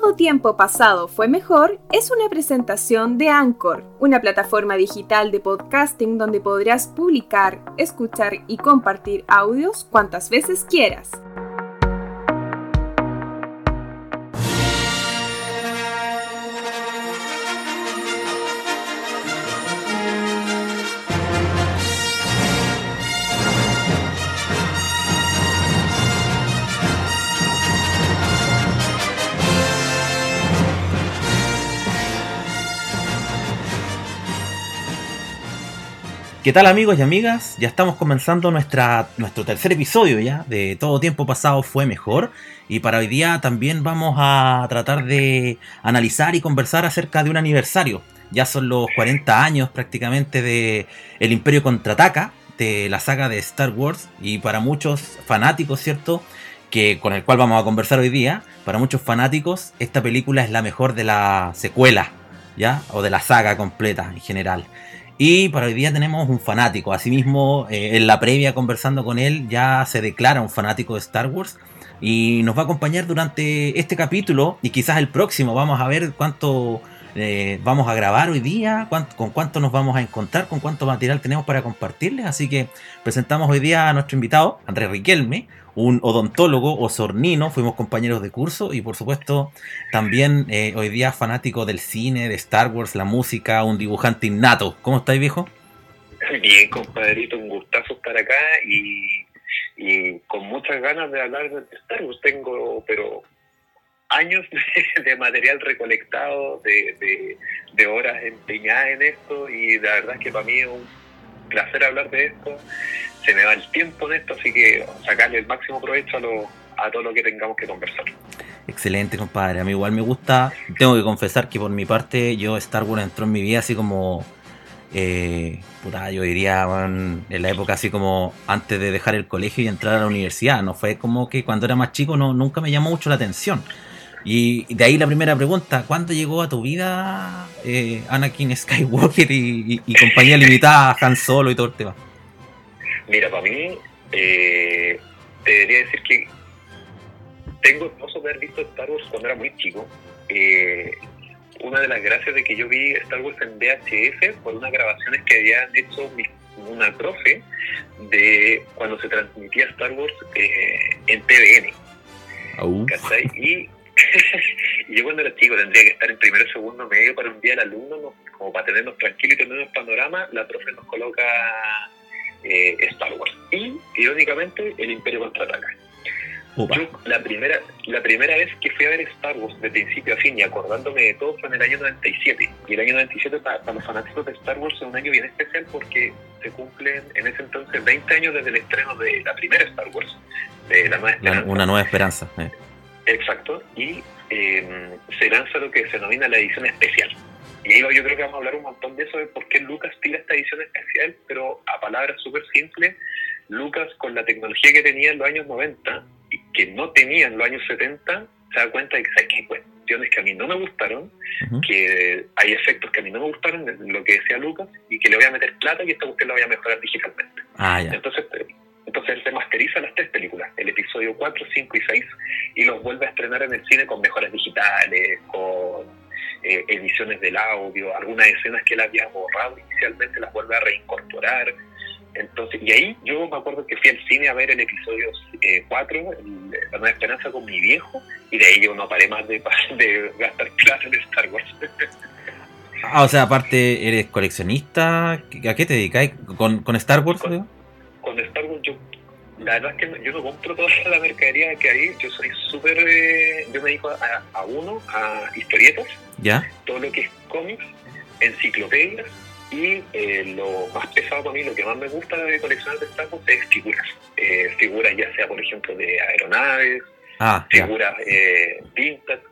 Todo tiempo pasado fue mejor es una presentación de Anchor, una plataforma digital de podcasting donde podrás publicar, escuchar y compartir audios cuantas veces quieras. ¿Qué tal amigos y amigas? Ya estamos comenzando nuestro tercer episodio ya de Todo Tiempo Pasado fue mejor y para hoy día también vamos a tratar de analizar y conversar acerca de un aniversario. Ya son los 40 años prácticamente de El Imperio Contraataca, de la saga de Star Wars y para muchos fanáticos, ¿cierto? Que con el cual vamos a conversar hoy día, para muchos fanáticos esta película es la mejor de la secuela, ¿ya? O de la saga completa en general. Y para hoy día tenemos un fanático. Asimismo, eh, en la previa conversando con él, ya se declara un fanático de Star Wars. Y nos va a acompañar durante este capítulo y quizás el próximo. Vamos a ver cuánto eh, vamos a grabar hoy día, con cuánto nos vamos a encontrar, con cuánto material tenemos para compartirles. Así que presentamos hoy día a nuestro invitado, Andrés Riquelme, un odontólogo osornino, fuimos compañeros de curso y por supuesto también eh, hoy día fanático del cine, de Star Wars, la música, un dibujante innato. ¿Cómo estáis, viejo? Bien, compadrito, un gustazo estar acá y, y con muchas ganas de hablar de Star Wars. Tengo, pero años de, material recolectado, de, de, horas empeñadas en esto y la verdad es que para mí es un placer hablar de esto. Se me va el tiempo en esto, así que sacarle el máximo provecho a, lo, a todo lo que tengamos que conversar. Excelente, compadre. A mí igual me gusta. Tengo que confesar que por mi parte, yo Star Wars entró en mi vida así como. Eh, puta, yo diría en la época así como antes de dejar el colegio y entrar a la universidad. No fue como que cuando era más chico no, nunca me llamó mucho la atención. Y de ahí la primera pregunta, ¿cuándo llegó a tu vida eh, Anakin Skywalker y, compañía limitada, Han Solo y todo el tema? Mira, para mí, eh, te debería decir que tengo hermoso de haber visto Star Wars cuando era muy chico. Eh, una de las gracias de que yo vi Star Wars en VHF fue unas grabaciones que habían hecho una profe de cuando se transmitía Star Wars en TVN. Y y yo cuando era chico tendría que estar en primero o segundo medio para un día al alumno, como para tenernos tranquilos y tener un panorama, la profe nos coloca eh, Star Wars. Y, irónicamente, el Imperio contraataca. Yo la primera, la primera vez que fui a ver Star Wars de principio a fin y acordándome de todo fue en el año 97. Y el año 97 para, para los fanáticos de Star Wars es un año bien especial porque se cumplen en ese entonces 20 años desde el estreno de la primera Star Wars, de la Nueva Esperanza. una Nueva Esperanza. Eh. Exacto, y eh, se lanza lo que se denomina la edición especial. Y ahí yo creo que vamos a hablar un montón de eso, de por qué Lucas tira esta edición especial, pero a palabras súper simples, Lucas con la tecnología que tenía en los años 90 y que no tenía en los años 70, se da cuenta de que hay cuestiones que a mí no me gustaron, que hay efectos que a mí no me gustaron, lo que decía Lucas, y que le voy a meter plata y esta cuestión la voy a mejorar digitalmente. Ah, Entonces, entonces él remasteriza las tres películas, el episodio 4, 5 y 6, y los vuelve a estrenar en el cine con mejoras digitales, con eh, ediciones del audio, algunas escenas que él había borrado inicialmente las vuelve a reincorporar. Entonces, y ahí yo me acuerdo que fui al cine a ver el episodio 4, eh, La Nueva Esperanza, con mi viejo, y de ahí yo no paré más de, de gastar plata en Star Wars. Ah, o sea, aparte, ¿eres coleccionista? ¿A qué te dedicas? ¿Con, con Star Wars? con Star Wars yo la verdad es que yo no compro toda la mercadería que hay, yo soy súper, eh, yo me dedico a, uno, a historietas, ¿Ya? todo lo que es cómics, enciclopedias y eh, lo más pesado para mí, lo que más me gusta de coleccionar de Star Wars es figuras, eh, figuras ya sea por ejemplo de aeronaves, ah, figuras eh, vintage,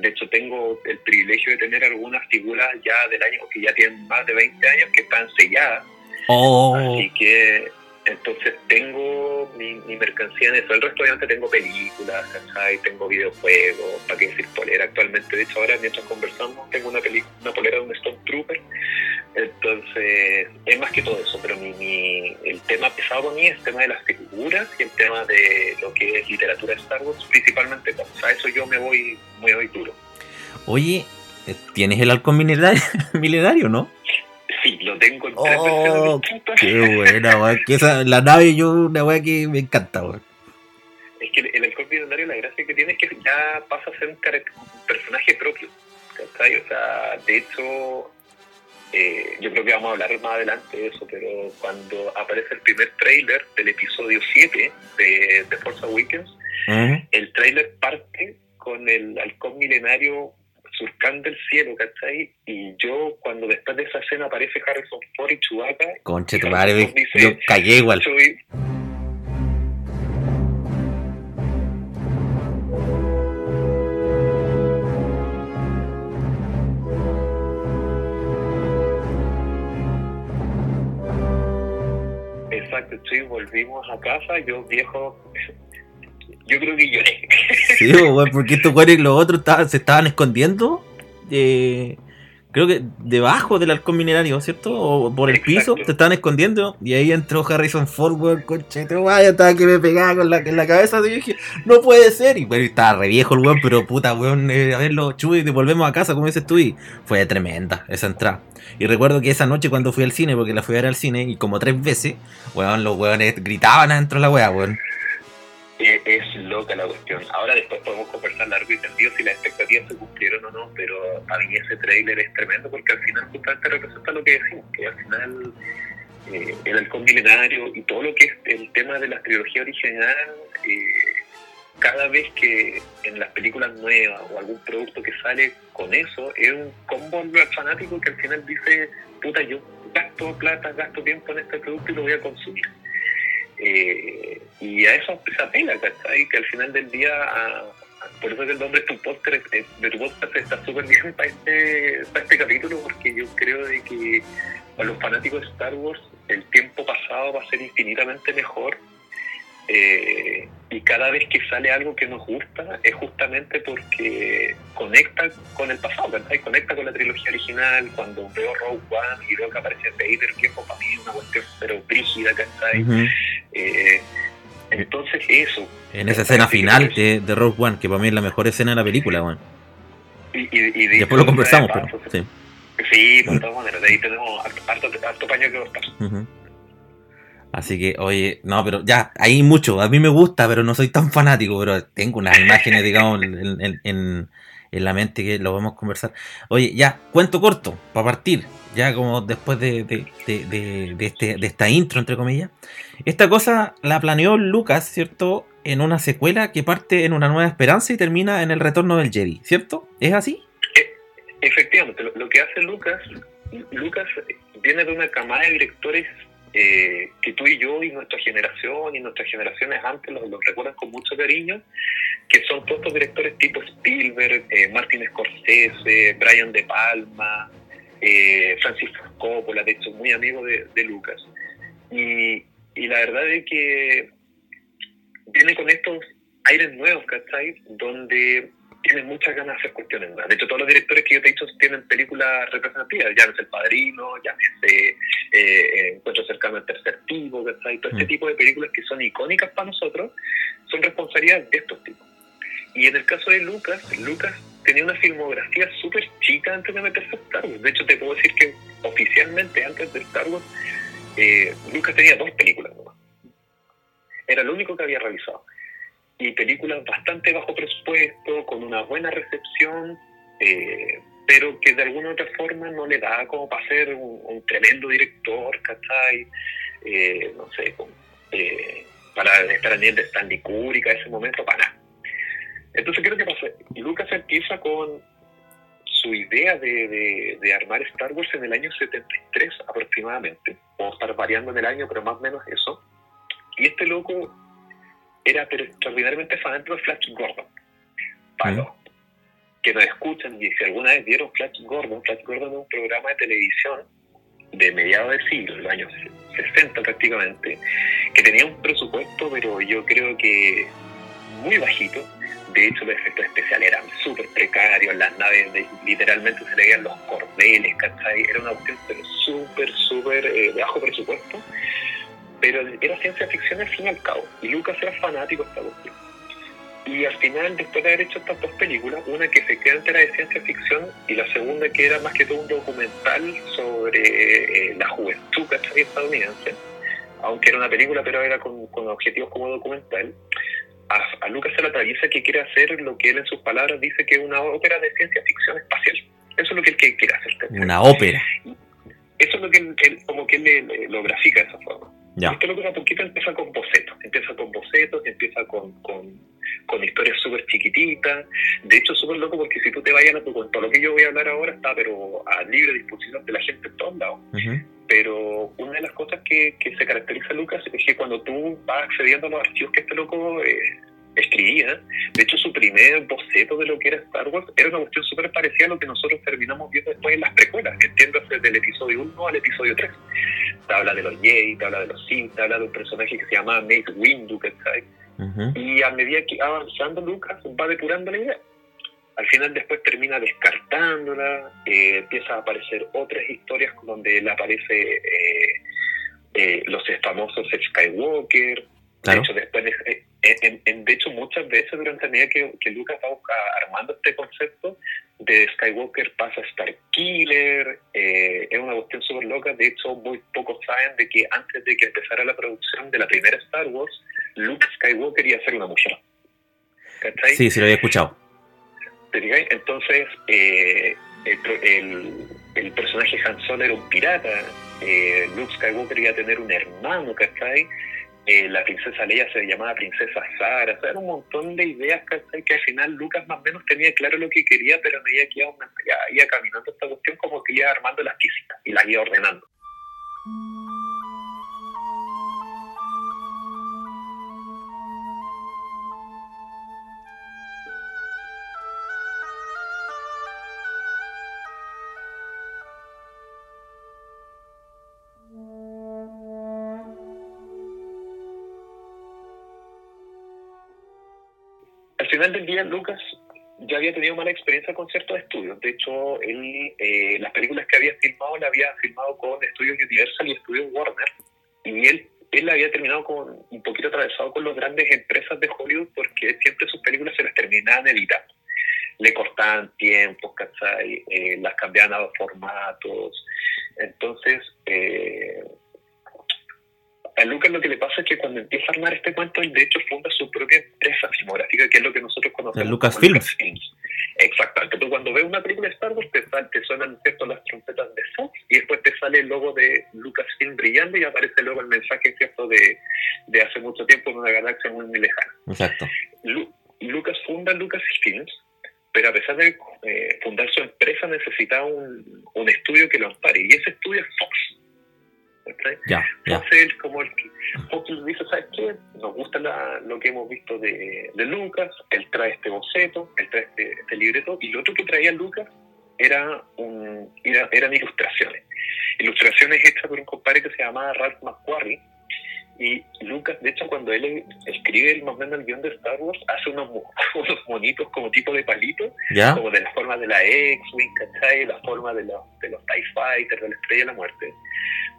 de hecho tengo el privilegio de tener algunas figuras ya del año que ya tienen más de 20 años que están selladas Oh. Así que entonces tengo mi, mercancía en eso. El resto obviamente tengo películas, ¿cachai? Tengo videojuegos, para qué decir polera. Actualmente, de hecho ahora mientras conversamos, tengo una, una polera de un Stone Trooper Entonces, es más que todo eso, pero mi, mi- el tema pesado para mí es el tema de las figuras y el tema de lo que es literatura de Star Wars, principalmente. O sea, eso yo me voy muy muy duro. Oye, eh, ¿tienes el milenario, milenario no? Oh. Qué buena, weón. Que esa, la nave yo, una weá que me encanta, weón. Es que el, el halcón milenario, la gracia que tiene es que ya pasa a ser un, personaje propio. ¿cachai? O sea, de hecho, eh, yo creo que vamos a hablar más adelante de eso, pero cuando aparece el primer tráiler del episodio 7 de, Awakens, Ujú. el tráiler parte con el halcón milenario surcando el cielo, ¿cachai? Y yo, cuando después de esa escena aparece Harrison Ford y Chewbacca, Conche tu madre, Dice- yo cagué igual. soy... Exacto, sí, volvimos a casa, yo viejo, yo creo que lloré. Sí, weón, porque estos weones, los otros estaban- se estaban escondiendo. eh, creo que debajo del halcón minerario, ¿cierto? O por el Exacto. piso, se estaban escondiendo. Y ahí entró Harrison Ford, weón, tu madre, estaba que me pegaba con la, en la cabeza. Y dije, no puede ser. Y bueno, estaba re viejo el weón, pero puta, weón, eh, a verlo, chuy, y volvemos a casa, como dices tú. Y fue tremenda esa entrada. Y recuerdo que esa noche cuando fui al cine, porque la fui a ver al cine, y como tres veces, weón, los weones gritaban adentro de la wea, weón. Eh, es loca la cuestión. Ahora después podemos conversar largo y tendido si las expectativas se cumplieron o no, pero a mí ese trailer es tremendo porque al final justamente representa lo que decimos, que al final eh, el halcón milenario y todo lo que es el tema de la trilogía original, eh, cada vez que en las películas nuevas o algún producto que sale con eso, es un combo fanático que al final dice, puta, yo gasto plata, gasto tiempo en este producto y lo voy a consumir. Eh, y a eso se apela, ¿cachai? Que al final del día, por eso que el nombre de tu podcast, eh, de tu podcast está súper bien para este, para este capítulo, porque yo creo de que para los fanáticos de Star Wars el tiempo pasado va a ser infinitamente mejor. eh, y cada vez que sale algo que nos gusta es justamente porque conecta con el pasado, ¿cachai? Conecta con la trilogía original. Cuando veo Rogue One y veo que aparece Vader, que es para mí una cuestión pero brígida, ¿cachai? Ujú. Eh, entonces eso. En esa escena final de, de Rogue One, que para mí es la mejor escena de la película, weón. Y, y, y de Después lo conversamos, pero sí. Sí, de todas maneras, de ahí tenemos harto, harto, harto paño que cortar. Así que, oye, no, pero ya, hay mucho. A mí me gusta, pero no soy tan fanático, pero tengo unas imágenes, digamos, en, en- en- en la mente que lo vamos a conversar. Oye, ya, cuento corto, para partir, ya como después de, de- de- de- este, de esta intro, entre comillas. Esta cosa la planeó Lucas, ¿cierto? En una secuela que parte en una nueva esperanza y termina en el retorno del Jedi, ¿cierto? ¿Es así? Efectivamente, lo, lo que hace Lucas, Lucas viene de una camada de directores eh, que tú y yo y nuestra generación y nuestras generaciones antes los, los recuerdan con mucho cariño, que son todos estos directores tipo Spielberg, eh, Martin Scorsese, Brian De Palma, eh, Francis Ford Coppola, de hecho muy amigo de, de Lucas. Y, y la verdad es que viene con estos aires nuevos, ¿cachai? Donde tienen muchas ganas de hacer cuestiones nuevas. De hecho, todos los directores que yo te he dicho tienen películas representativas, llámese El Padrino, llámese eh, Encuentro cercano al tercer tipo, ¿cachai? Todo este Mm. tipo de películas que son icónicas para nosotros son responsabilidad de estos tipos. Y en el caso de Lucas, Lucas tenía una filmografía súper chica antes de meterse a Star Wars. De hecho, te puedo decir que oficialmente antes de Star Wars, eh, Lucas tenía dos películas nomás. Era lo único que había realizado y películas bastante bajo presupuesto, con una buena recepción, eh, pero que de alguna u otra forma no le da como para ser un, tremendo director, ¿cachai? Eh, no sé, con- eh, para estar a nivel de Stanley Kubrick a ese momento, para nada. Entonces, ¿qué es lo que pasa? Lucas empieza con su idea de, de- de armar Star Wars en el año 73 aproximadamente, o estar variando en el año, pero más o menos eso. Y este loco era pero extraordinariamente fanático de Flash Gordon. Para los que nos escuchan y si alguna vez vieron Flash Gordon, Flash Gordon es un programa de televisión de mediados de siglo, los años 60 prácticamente, que tenía un presupuesto, pero yo creo que muy bajito, De hecho, los efectos especiales eran súper precarios, las naves literalmente se leían los cordeles, ¿cachai? Era una cuestión pero súper, súper eh, bajo presupuesto, pero era ciencia ficción al fin y al cabo. Y Lucas era fanático de esta cuestión. Y al final, después de haber hecho estas dos películas, una que se queda entera de ciencia ficción y la segunda que era más que todo un documental sobre eh, la juventud ¿cachai? estadounidense, aunque era una película, pero era con, con objetivos como documental, a, Lucas se le atraviesa que quiere hacer lo que él en sus palabras dice que es una ópera de ciencia ficción espacial. Eso es lo que él quiere hacer. Una ópera. Eso es lo que él, como que él lo grafica de esa forma. Ya. Esto lo que a poquito empieza con bocetos, empieza con bocetos, empieza con, con, con historias súper chiquititas. De hecho, súper loco porque si tú te vayas a tu cuento, lo que yo voy a hablar ahora está pero a libre disposición de la gente en todos lados. Pero una de las cosas que, que se caracteriza a Lucas es que cuando tú vas accediendo a los archivos que este loco eh, escribía, de hecho su primer boceto de lo que era Star Wars era una cuestión súper parecida a lo que nosotros terminamos viendo después en las precuelas, entiéndase del episodio 1 al episodio 3 te habla de los Jedi, te habla de los Sith, te habla de un personaje que se llama Mace Windu, ¿cachai? Y a medida que avanzando Lucas va depurando la idea. Al final después termina descartándola, eh, empieza a aparecer otras historias donde él aparece eh, eh, los famosos Skywalker. De hecho, después de hecho, muchas veces durante la medida que, que Lucas va armando este concepto, de Skywalker pasa a Star Killer, eh, es una cuestión súper loca, de hecho muy pocos saben de que antes de que empezara la producción de la primera Star Wars, Luke Skywalker iba a ser una mujer. ¿Cachai? Sí, sí lo había escuchado. Entonces, eh, el, el, personaje Han Solo era un pirata, eh, Luke Skywalker iba a tener un hermano, ¿cachai? Eh, la princesa Leia se llamaba princesa Sara, o sea, era un montón de ideas que al final Lucas más o menos tenía claro lo que quería, pero a medida que iba, iba caminando esta cuestión como que iba armando las piezas y las iba ordenando. Del día, Lucas ya había tenido mala experiencia con ciertos estudios. De hecho, él, eh, las películas que había filmado, las había filmado con estudios Universal y estudios Warner. Y él, él había terminado con un poquito atravesado con las grandes empresas de Hollywood porque siempre sus películas se las terminaban editando. Le cortaban tiempos, ¿cachai? Eh, las cambiaban a formatos. Entonces, eh, a Lucas lo que le pasa es que cuando empieza a armar este cuento, él de hecho funda su propia empresa filmográfica, que es lo que nosotros conocemos Lucas como Films. Exacto. Tú cuando ves una película de Star Wars, te, te suenan ¿cierto? las trompetas de Fox y después te sale el logo de Lucasfilm brillando y aparece luego el mensaje cierto de, de hace mucho tiempo en una galaxia muy, muy lejana. Exacto. Lucas funda Lucasfilms, pero a pesar de eh, fundar su empresa necesitaba un, un estudio que lo ampare y ese estudio es Fox. Ya, Entonces él como el que dice, ¿sabes qué? Nos gusta lo que hemos visto de, Lucas, él trae este boceto, él trae este, este, libreto, y lo otro que traía Lucas era un, eran ilustraciones. Ilustraciones hechas por un compadre que se llamaba Ralph McQuarrie, y Lucas, de hecho, cuando él escribe más o menos el guion de Star Wars, hace unos, unos monitos como tipo de palito, como de la forma de la X-Wing, ¿cachai? La forma de los, de los TIE Fighters, de la Estrella de la Muerte.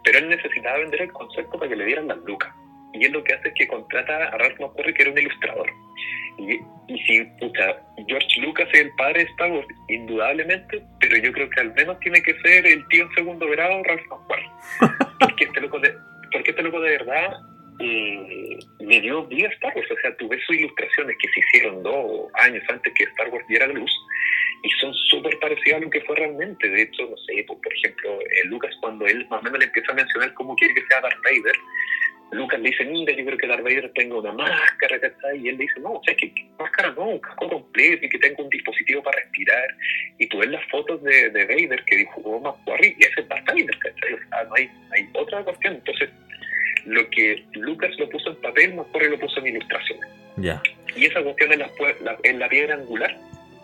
Pero él necesitaba vender el concepto para que le dieran las lucas. Y él lo que hace es que contrata a Ralph McQuarrie, que era un ilustrador. Y, y si, George Lucas es el padre de Star Wars, indudablemente, pero yo creo que al menos tiene que ser el tío en segundo grado, Ralph McQuarrie. Porque este loco de, porque este loco de verdad eh, le dio vida Star Wars. O sea, tú ves sus ilustraciones que se hicieron dos años antes que Star Wars diera luz y son súper parecidas a lo que fue realmente. De hecho, no sé, pues, por ejemplo, eh, Lucas cuando él más o menos le empieza a mencionar cómo quiere que sea Darth Vader, Lucas le dice, mira, yo creo que Darth Vader tenga una máscara, está Y él le dice, no, o sea, que, máscara no, un casco completo y que tenga un dispositivo para respirar. Y tú ves las fotos de, de Vader que dibujó McQuarrie y ese es Darth Vader, ¿cachai? O sea, no hay, hay otra cuestión. Entonces, lo que Lucas lo puso en papel, McQuarrie lo puso en ilustraciones. Ya. Y esa cuestión es la, en la piedra angular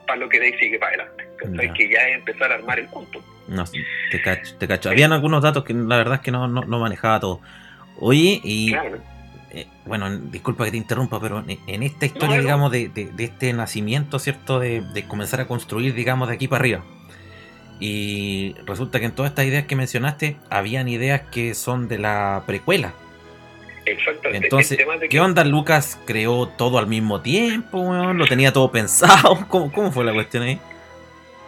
para lo que de ahí sigue para adelante. Ya. Que ya es empezar a armar el punto. No, te cacho, te cacho. Habían algunos datos que la verdad es que no, no, manejaba todo. Oye, y eh, bueno, disculpa que te interrumpa, pero en, esta historia, digamos, de, este nacimiento, ¿cierto? De, comenzar a construir, digamos, de aquí para arriba. Y resulta que en todas estas ideas que mencionaste, habían ideas que son de la precuela. Exactamente. Entonces, ¿qué onda? Lucas creó todo al mismo tiempo, lo tenía todo pensado. ¿Cómo, ¿Cómo fue la cuestión ahí?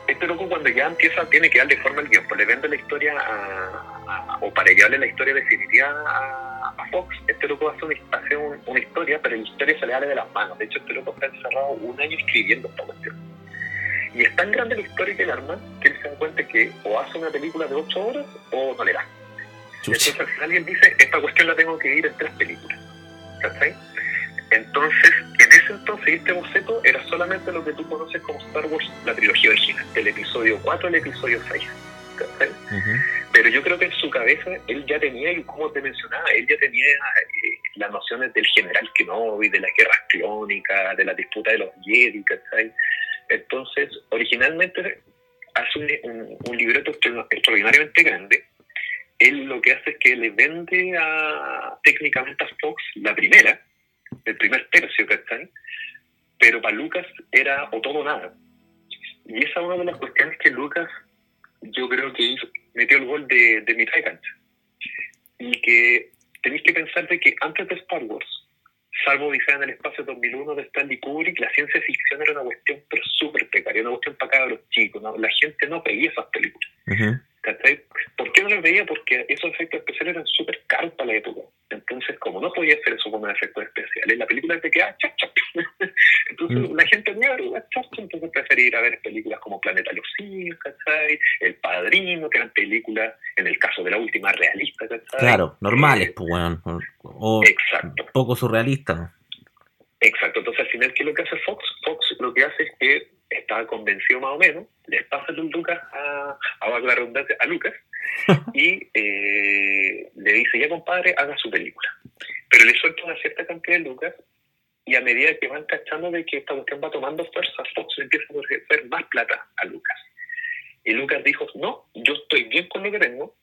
este loco cuando ya empieza tiene que darle forma al guion, le vende la historia a, o para llevarle la historia definitiva a, a Fox, este loco hace, una, hace una historia, pero la historia se le sale de las manos. De hecho, este loco está encerrado un año escribiendo esta cuestión. Y es tan grande la historia que el arma que él se da cuenta que o hace una película de ocho horas o no le da. Entonces al final él dice, esta cuestión la tengo que ir en tres películas. ¿Cachai? Entonces, en ese entonces, este boceto era solamente lo que tú conoces como Star Wars, la trilogía original, el episodio 4 el episodio 6. Pero yo creo que en su cabeza él ya tenía, y como te mencionaba, él ya tenía eh, las nociones del general Kenobi, de las guerras clónicas, de la disputa de los Jedi, ¿cachai? Entonces, originalmente hace un, un libreto extraordinariamente grande. Él lo que hace es que le vende a técnicamente a Fox la primera, el primer tercio, ¿cachai? Pero para Lucas era o todo o nada. Y esa es una de las cuestiones que Lucas, yo creo que hizo, metió el gol de, de. Y que tenéis que pensar de que antes de Star Wars, salvo Odisea en el espacio 2001 de Stanley Kubrick, la ciencia ficción era una cuestión pero súper precaria, una cuestión para cada los chicos. ¿no? La gente no pedía esas películas. ¿Por qué no las veía? Porque esos efectos especiales eran súper caros para la época. Entonces, como no podía hacer eso como efectos especiales, la película te queda chacha. Entonces, mm. la gente no iba a chacha, entonces prefería ir a ver películas como Planeta los Simios, ¿cachai? El Padrino, que eran películas, en el caso de la última, realista, ¿cachai? Claro, normales, eh, pues, bueno. O Exacto. poco surrealistas. Exacto, entonces al final, ¿qué es lo que hace Fox? Fox lo que hace es que estaba convencido más o menos, les pasa el Lucas a, a la redundancia, a Lucas, y eh, le dice, ya compadre, haga su película. Pero le suelta una cierta cantidad de lucas y a medida que van cachando de que esta cuestión va tomando fuerza, Fox empieza a ofrecer más plata a Lucas. Y Lucas dijo, no, yo estoy bien con lo que tengo,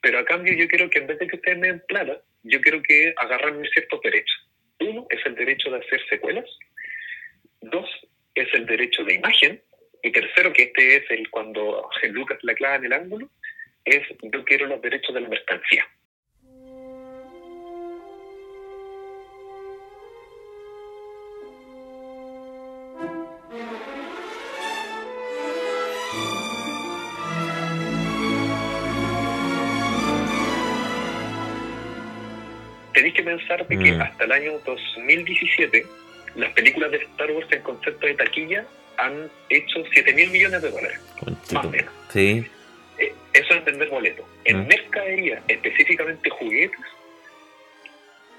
pero a cambio yo quiero que en vez de que ustedes me den plata, yo quiero que agarren ciertos derechos. Uno es el derecho de hacer secuelas, dos es el derecho de imagen, y tercero, que este es el cuando Lucas la clava en el ángulo, es yo quiero los derechos de la mercancía. Pensar que mm. hasta el año 2017 las películas de Star Wars en concepto de taquilla han hecho 7 mil millones de dólares. Más o menos. Sí. Eh, eso es vender boletos. En mm. mercadería, específicamente juguetes,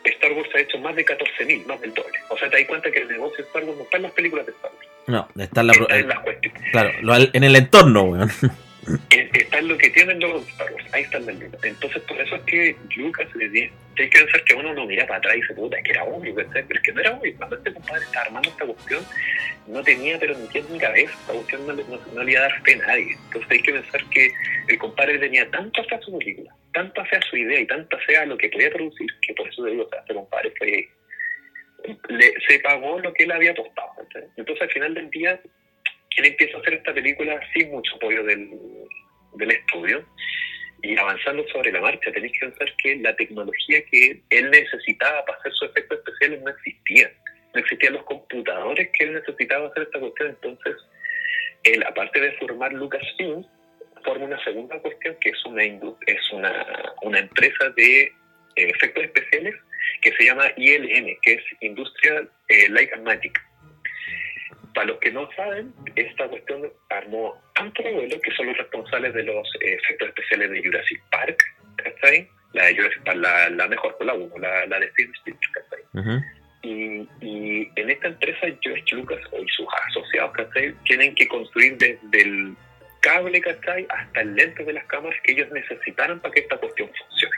Star Wars ha hecho más de 14 mil, más del doble. O sea, te das cuenta que el negocio de Star Wars no está en las películas de Star Wars. No, está en, la, en las cuestiones. Claro, en el entorno, weón. Está en lo que tienen los Wars, ahí está el delito. Entonces, por eso es que Lucas le dice, hay que pensar que uno no mira para atrás y dice, puta, que era obvio, pero es que no era obvio. Cuando este compadre estaba armando esta cuestión, no tenía, pero ni tiene ni cabeza, esta cuestión no, no, le iba a dar fe a nadie. Entonces, hay que pensar que el compadre tenía tanta fe a su película, tanta fe a su idea y tanta fe a lo que podía producir, que por eso le digo, o sea, este compadre fue. Le, se pagó lo que él había apostado. Entonces, al final del día, él empieza a hacer esta película sin mucho apoyo del, estudio y avanzando sobre la marcha. Tenéis que pensar que la tecnología que él necesitaba para hacer sus efectos especiales no existía. No existían los computadores que él necesitaba hacer esta cuestión. Entonces, él, aparte de formar Lucasfilm, forma una segunda cuestión que es una, es una, una empresa de eh, efectos especiales que se llama ILM, que es Industrial eh, Light and Magic para los que no saben, esta cuestión armó Antro que son los responsables de los eh, efectos especiales de Jurassic Park, ¿cachai? La de Jurassic Park, la, mejor, la 1, la, la de Steven Spielberg, y, y, en esta empresa, George Lucas y sus asociados, ¿cachai? Tienen que construir desde el cable, ¿cachai? Hasta el lente de las cámaras que ellos necesitaran para que esta cuestión funcione.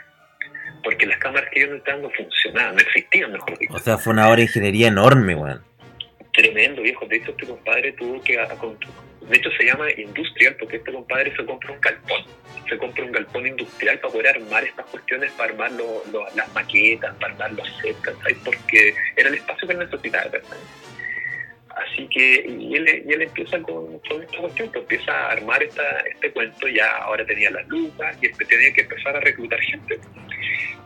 Porque las cámaras que ellos necesitaban no funcionaban, no existían, mejor dicho. O sea, fue una obra de ingeniería enorme, weón De hecho, este compadre tuvo que De hecho, se llama industrial porque este compadre se compra un galpón. Se compra un galpón industrial para poder armar estas cuestiones, para armar las maquetas, para armar los sets, Porque era el espacio que él necesitaba, Así que, él, él empieza con, con, esta cuestión, que empieza a armar esta, este cuento, ya ahora tenía las lucas y este tenía que empezar a reclutar gente.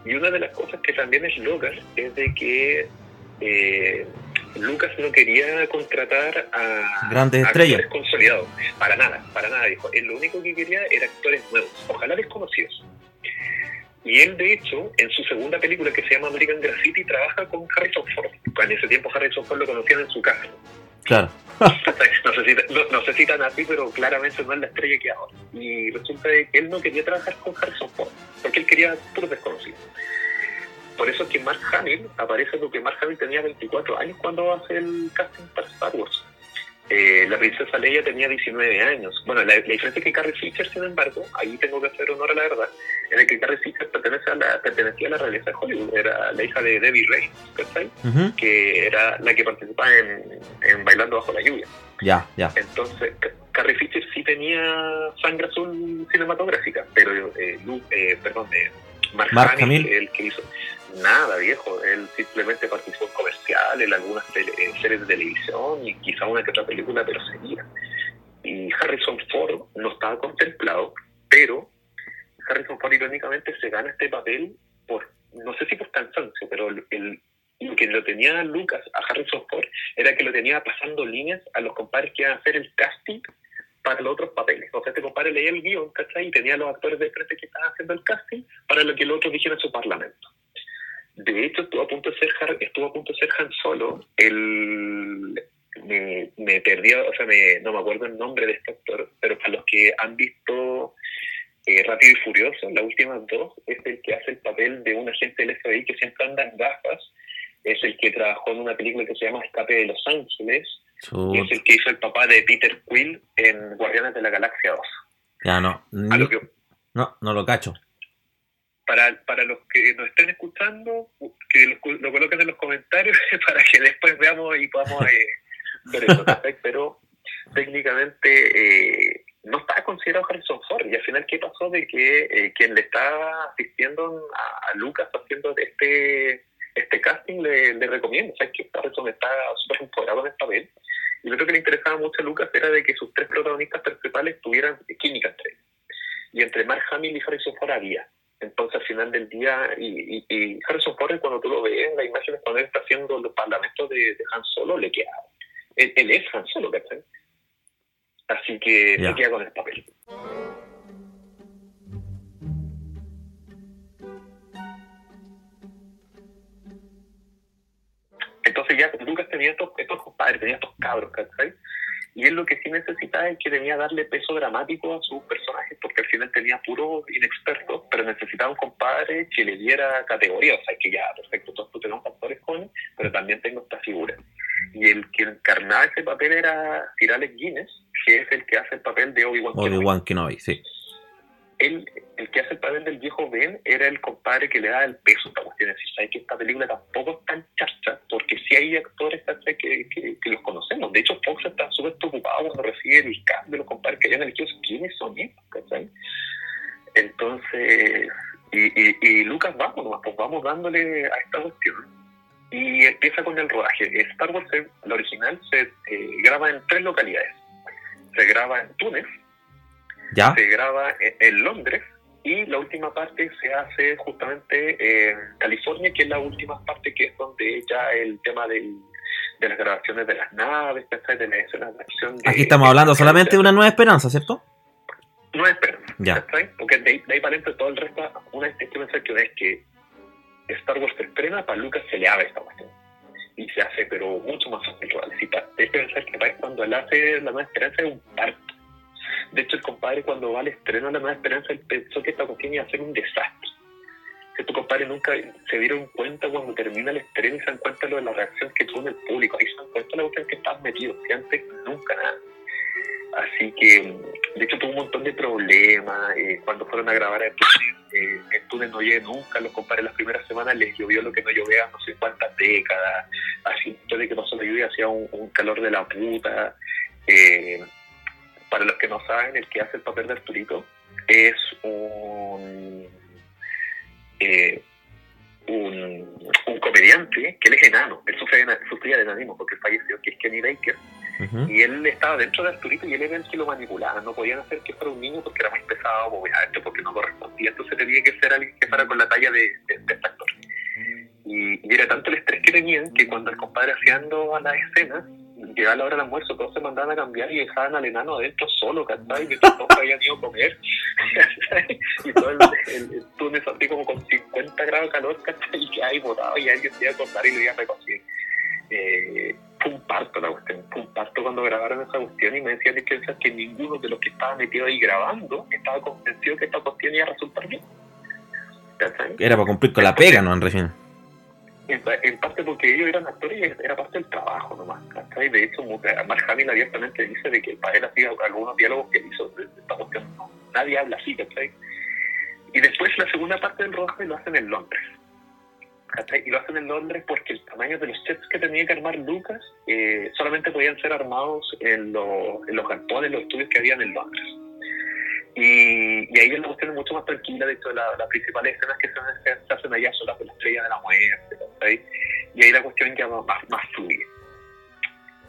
Y una de las cosas que también es loca es de que eh, Lucas no quería contratar a grandes estrellas consolidados, para nada, para nada, dijo. Él lo único que quería era actores nuevos, ojalá desconocidos. Y él, de hecho, en su segunda película que se llama American Graffiti, trabaja con Harrison Ford. En ese tiempo Harrison Ford lo conocían en su casa. Claro. no, sé si, no, sé si tan así, pero claramente no es la estrella que ahora. Y resulta que él no quería trabajar con Harrison Ford, porque él quería puro desconocido. Por eso es que Mark Hamill aparece porque Mark Hamill tenía 24 años cuando hace el casting para Star Wars. Eh, la princesa Leia tenía 19 años. Bueno, la, diferencia es que Carrie Fisher, sin embargo, ahí tengo que hacer honor a la verdad, en el que Carrie Fisher pertenece a la, pertenecía a la realeza de Hollywood, era la hija de Debbie Reynolds, que era la que participaba en, Bailando Bajo la Lluvia. Ya, ya. Entonces, Carrie Fisher sí tenía sangre azul cinematográfica, pero, eh, eh perdón, eh, Mark, Hamill, el que hizo nada viejo, él simplemente participó en comerciales, en algunas series de televisión y quizá una que otra película, pero seguía. Y Harrison Ford no estaba contemplado, pero Harrison Ford irónicamente se gana este papel por, no sé si por cansancio, pero el, lo que lo tenía Lucas a Harrison Ford era que lo tenía pasando líneas a los compadres que iban a hacer el casting para los otros papeles. O sea, este compadre leía el guion, ¿cachai? Y tenía los actores de frente que estaban haciendo el casting para lo que los otros dijeron en su parlamento. De hecho, estuvo a punto de ser, estuvo a punto de ser Han Solo. El, me, me perdí, o sea, me, no me acuerdo el nombre de este actor, pero para los que han visto eh, Rápido y Furioso, las últimas dos, es el que hace el papel de un agente del FBI que siempre anda en gafas. Es el que trabajó en una película que se llama Escape de Los Ángeles. Y es el que hizo el papá de Peter Quill en Guardianes de la Galaxia 2. Ya no. no, no lo cacho para, para los que nos estén escuchando, que lo, coloquen en los comentarios para que después veamos y podamos eh, ver eso. Pero técnicamente eh, no estaba considerado Harrison Ford. Y al final, ¿qué pasó? De que eh, quien le estaba asistiendo a, Lucas haciendo este este casting le, recomienda. O que Harrison está súper empoderado en el papel. Y lo que le interesaba mucho a Lucas era de que sus tres protagonistas principales tuvieran química entre ellos. Y entre Mark Hamill y Harrison Ford había. Entonces, al final del día, y, y, Harrison Ford, cuando tú lo ves las imágenes, cuando él está haciendo los parlamentos de, Han Solo, le queda. Él, es Han Solo, ¿cachai? Así que le queda con el papel. Entonces, ya Lucas tenía estos, estos compadres, tenía estos cabros, ¿cachai? Y él lo que sí necesitaba es que tenía darle peso dramático a sus personajes, porque al final tenía puro inexperto, pero necesitaba un compadre que le diera categoría, o sea, que ya, perfecto, todos tenemos actores jóvenes, pero también tengo esta figura. Y el que encarnaba ese papel era Sir Alex Guinness, que es el que hace el papel de Obi-Wan Obi-Wan Kenobi, sí él, el que hace el papel del viejo Ben era el compadre que le da el peso a esta cuestión. Es decir, que esta película tampoco es tan chacha, porque sí hay actores que, los conocemos. De hecho, Fox está súper preocupado cuando recibe el cast de los compadres que hayan elegido quiénes son estos, ¿cachai? Entonces, y, y, Lucas, vamos, pues vamos dándole a esta cuestión. Y empieza con el rodaje. Star Wars, la original, se eh, graba en tres localidades. Se graba en Túnez, se graba en Londres y la última parte se hace justamente en California, que es la última parte que es donde ya el tema del, de las grabaciones de las naves, de la escena de acción. Aquí estamos hablando solamente de una nueva esperanza, ¿cierto? Nueva esperanza, ya. Porque de ahí, para adentro todo el resto, una vez que pensar que una vez que Star Wars se estrena, para Lucas se le abre esta cuestión. Y se hace, pero mucho más fácil realicita. Es pensar que cuando él hace la nueva esperanza es un parto de hecho, el compadre cuando va al estreno de La Nueva Esperanza, él pensó que esta cuestión iba a ser un desastre. Que tu compadre nunca se dieron cuenta cuando termina el estreno y se dan cuenta de la reacción que tuvo en el público. Ahí se dan cuenta de la cuestión que estaban metidos, que antes nunca nada. Así que, de hecho, tuvo un montón de problemas. Eh, cuando fueron a grabar en Túnez, eh, Túnez no llegué nunca. Los compadres las primeras semanas les llovió lo que no llovía no sé cuántas décadas. Así, después de que pasó la lluvia, hacía un, calor de la puta. Eh, para los que no saben, el que hace el papel de Arturito es un, eh, un, un, comediante que él es enano, él sufría, sufría de enanismo porque falleció, que es Kenny Baker, y él estaba dentro de Arturito y él era el que lo manipulaba, no podían hacer que fuera un niño porque era muy pesado, obviamente, porque no correspondía, entonces tenía que ser alguien que fuera con la talla de, de, de este actor. Y, y, era tanto el estrés que tenían que cuando el compadre hacíando a la escena, llegaba la hora del almuerzo, todos se mandaban a cambiar y dejaban al enano adentro solo, ¿cachai? Que todos habían ido a comer, Y todo el, el, el túnel así como con 50 grados de calor, ¿cachai? Y que ahí botado y alguien se iba a cortar y lo iba a recoger. Eh, fue un parto la cuestión, fue un parto cuando grabaron esa cuestión y me decían que, que ninguno de los que estaban metidos ahí grabando estaba convencido que esta cuestión iba a resultar bien. Era para cumplir con la pega, ¿no, en región? En, parte porque ellos eran actores y era parte del trabajo nomás, ¿cachai? De hecho, Mark Hamill abiertamente dice de que para él hacía algunos diálogos que hizo de esta cuestión. Nadie habla así, ¿cachai? Y después la segunda parte del rodaje lo hacen en Londres. ¿cachai? Y lo hacen en Londres porque el tamaño de los sets que tenía que armar Lucas eh, solamente podían ser armados en, lo, en los galpones, los estudios que habían en Londres. Y, y ahí la cuestión es mucho más tranquila, de hecho las la principales escenas que se, se, hacen allá son las de la estrella de la muerte, ¿cachai? y ahí la cuestión ya va más, más fluida.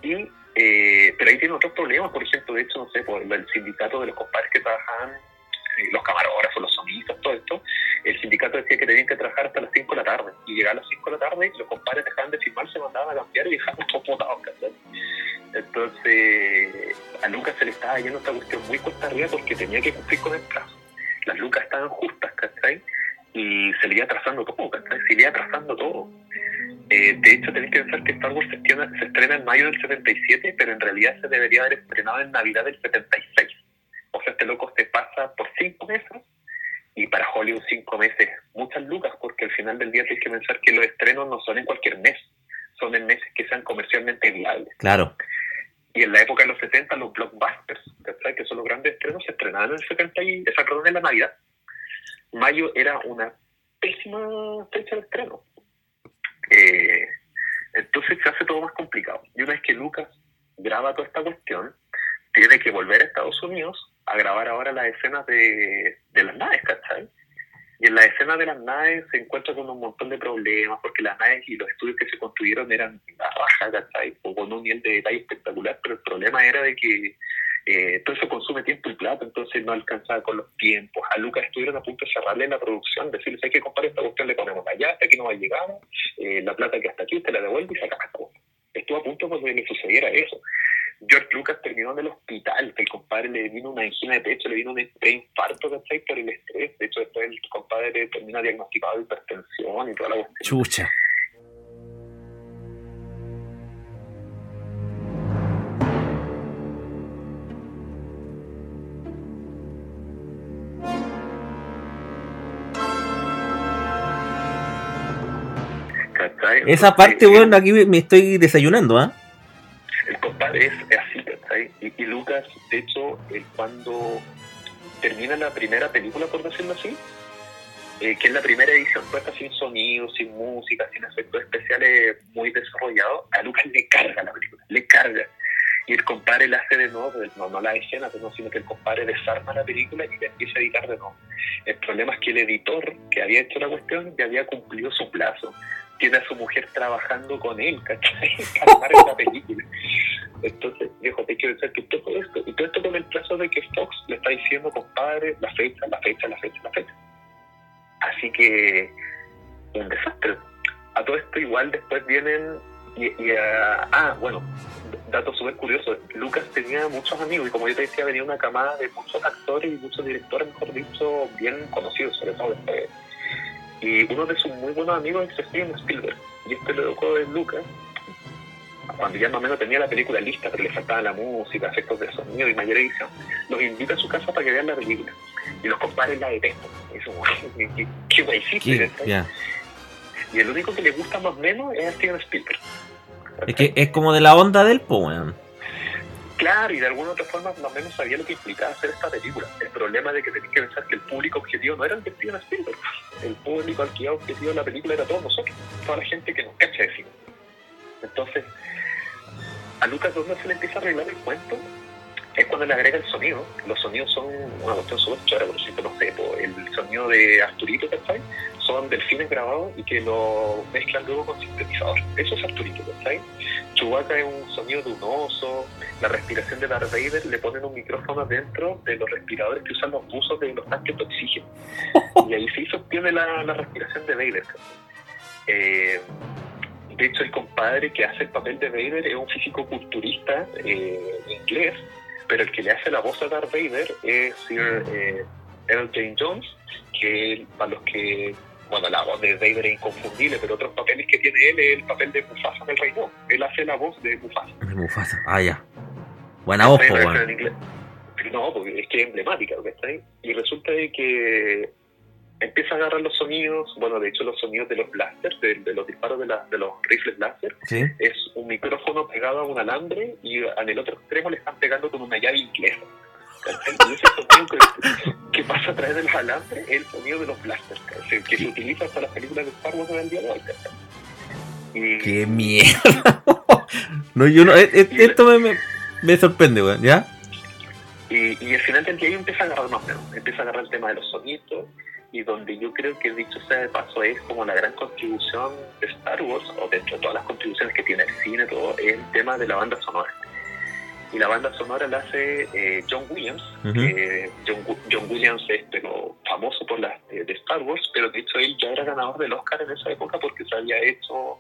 Y, eh, pero ahí tiene otros problemas, por ejemplo, de hecho, no sé, por el sindicato de los compadres que trabajaban, eh, los camarógrafos, los sonistas, todo esto, el sindicato decía que tenían que trabajar hasta las 5 de la tarde, y llegar a las 5 de la tarde, los compadres dejaban de firmar, se mandaban a cambiar y dejaban todo botado, ¿cachai? Entonces, a Lucas se le estaba yendo esta cuestión muy cuesta arriba porque tenía que cumplir con el plazo. Las lucas estaban justas, ¿cachai? Y se le iba atrasando todo, ¿cachai? Se le iba atrasando todo. Eh, de hecho, tenéis que pensar que Star Wars se estrena, se estrena en mayo del 77, pero en realidad se debería haber estrenado en Navidad del 76. O sea, este loco se pasa por cinco meses y para Hollywood cinco meses, muchas lucas, porque al final del día tienes que pensar que los estrenos no son en cualquier mes, son en meses que sean comercialmente viables. Claro. Y en la época de los 70, los blockbusters, ¿sabes? que son los grandes estrenos, se estrenaban en el 70 y, esa perdón, en la Navidad. Mayo era una pésima fecha de estreno. Eh, entonces se hace todo más complicado. Y una vez que Lucas graba toda esta cuestión, tiene que volver a Estados Unidos a grabar ahora las escenas de, de las naves, ¿cachai? Y en la escena de las naves se encuentra con un montón de problemas, porque las naves y los estudios que se construyeron eran la raja, ¿cachai? O con un nivel de detalle espectacular, pero el problema era de que eh, todo eso consume tiempo y plata, entonces no alcanzaba con los tiempos. A Lucas estuvieron a punto de cerrarle la producción, decirles, hay que comprar esta cuestión, le ponemos allá, hasta aquí no va a llegar, eh, la plata que hasta aquí usted la devuelve y acaba todo. Estuvo a punto de que sucediera eso. George Lucas terminó en el hospital, que el compadre le vino una angina de pecho, le vino un infarto, ¿cachai? Por el estrés. Compadre termina diagnosticado de hipertensión y toda la cuestión. Chucha. ¿cachai? Esa parte, bueno, aquí me estoy desayunando, ¿ah? ¿eh? El compadre es así, ¿cachai? Y, y Lucas, de hecho, él cuando termina la primera película, por decirlo así, eh, que es la primera edición, puesta sin sonido, sin música, sin efectos especiales muy desarrollados, a Lucas le carga la película, le carga. Y el compadre la hace de nuevo, no, no la escena, pues no, sino que el compadre desarma la película y la empieza a editar de nuevo. El problema es que el editor que había hecho la cuestión ya había cumplido su plazo. Tiene a su mujer trabajando con él, ¿cachai? Esta película. Entonces, viejo, te quiero decir que todo esto, y todo esto con el plazo de que Fox le está diciendo, compadre, la fecha, la fecha, la fecha, la fecha. Así que, un desastre. A todo esto igual después vienen, y, y uh, ah, bueno, dato súper curioso, Lucas tenía muchos amigos, y como yo te decía, venía una camada de muchos actores y muchos directores, mejor dicho, bien conocidos, sobre todo después. Y uno de sus muy buenos amigos es Steven Spielberg, y este loco de Lucas, cuando ya más o menos tenía la película lista, pero le faltaba la música, efectos de sonido y mayor edición, los invita a su casa para que vean la película. Y los compadres la detestan. Eso, qué, qué guay hiciste, yeah. Y el único que le gusta más o menos es Steven Spielberg. Es que es como de la onda del po, weón. Claro, y de alguna otra forma más o menos sabía lo que implicaba hacer esta película. El problema de que tenéis que pensar que el público objetivo no era el de Steven Spielberg. El público al que objetivo de la película era todos nosotros, toda la gente que nos cacha de cine. Entonces, a Lucas, ¿dónde se le empieza a arreglar el cuento? es cuando le agrega el sonido. Los sonidos son una cuestión súper chora, por ejemplo, no sé, el sonido de Arturito, ¿cachai? Son delfines grabados y que lo mezclan luego con sintetizador. Eso es Arturito, ¿cachai? Chewbacca es un sonido de un oso, la respiración de Darth Vader le ponen un micrófono dentro de los respiradores que usan los buzos de los tanques de oxígeno. Y ahí sí se obtiene la, la respiración de Vader. Eh, de hecho, el compadre que hace el papel de Vader es un físico culturista eh, inglés, pero el que le hace la voz a Darth Vader es Sir eh, L. Jane Jones, que para los que, bueno, la voz de Vader es inconfundible, pero otros papeles que tiene él es el papel de Mufasa en el Reino. Él hace la voz de Mufasa. De Mufasa, ah, ya. Buena voz, inglés. No, porque es que es emblemática, ¿cachai? Y resulta de que empieza a agarrar los sonidos, bueno, de hecho los sonidos de los blasters, de, de los disparos de, la- de los rifles láser, Sí. es un micrófono pegado a un alambre y en el otro extremo le están pegando con una llave inglesa. Y ese sonido que, que pasa a través de los alambres es el sonido de los blasters, que se utiliza para las películas de Star Wars en el día de hoy. Qué mierda. no, yo no. eh, eh, esto me, me, me sorprende, weón, ¿ya? Y, y al final del día empieza a agarrar más o menos, empieza a agarrar el tema de los sonidos y donde yo creo que dicho sea de paso es como la gran contribución de Star Wars, o dentro de todas las contribuciones que tiene el cine, todo, es el tema de la banda sonora. Y la banda sonora la hace eh, John Williams, John, Wi- John Williams es pero, famoso por las de, de Star Wars, pero de hecho él ya era ganador del Oscar en esa época porque se había hecho,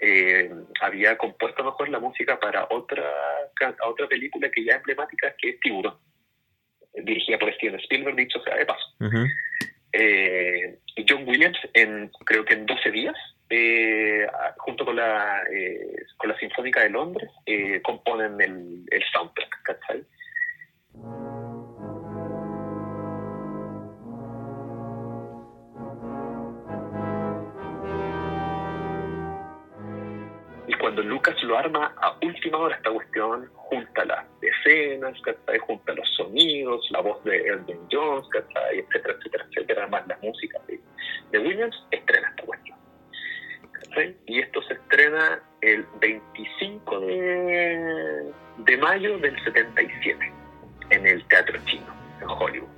eh, había compuesto mejor la música para otra, otra película que ya es emblemática, que es Tiburón dirigida por Steven Spielberg, dicho sea de paso. Eh, John Williams, en, creo que en 12 días, eh, junto con la, eh, con la Sinfónica de Londres, eh, componen el, el soundtrack, ¿cachai? Cuando Lucas lo arma a última hora esta cuestión, junta las escenas, junta los sonidos, la voz de Elvin Jones, ¿cachai? etcétera, etcétera, etcétera, más la música de, de Williams, estrena esta cuestión. Y esto se estrena el 25 de, de mayo del 77 en el Teatro Chino, en Hollywood.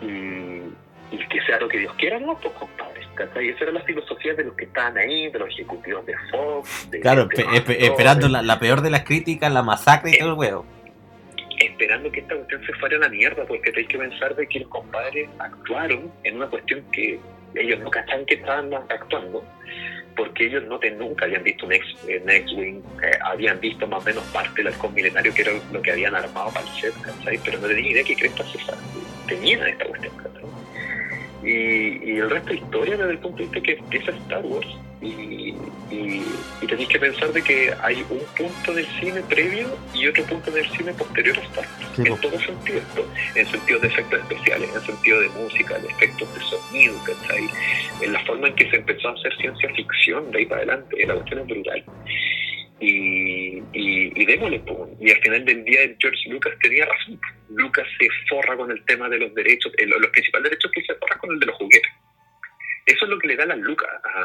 Y, y que sea lo que Dios quiera, no, pues compadre. ¿Cachai? Esa era la filosofía de los que estaban ahí, de los ejecutivos de Fox. De, Claro, de esperando la, la peor de las críticas, la masacre y todo el huevo. esperando que esta cuestión se fuera a la mierda, porque hay que pensar de que los compadres actuaron en una cuestión que ellos no cachaban que estaban actuando, porque ellos no te, nunca habían visto un un X-Wing, eh, habían visto más o menos parte del halcón milenario, que era lo que habían armado para el set, ¿cachai? pero no tenían idea que cresta tenían esta cuestión. Y, y el resto de historia desde el punto de vista que empieza Star Wars y, y, y tenéis que pensar de que hay un punto del cine previo y otro punto del cine posterior a Star Wars. Sí, en todo sentido esto, en sentido de efectos especiales, en sentido de música, de efectos de sonido, ¿cachai? En la forma en que se empezó a hacer ciencia ficción de ahí para adelante, la cuestión es brutal. Y, y, y démosle, po. y al final del día George Lucas tenía razón. Lucas se forra con el tema de los derechos, eh, los principales derechos que se forra con el de los juguetes. Eso es lo que le da la lucas a,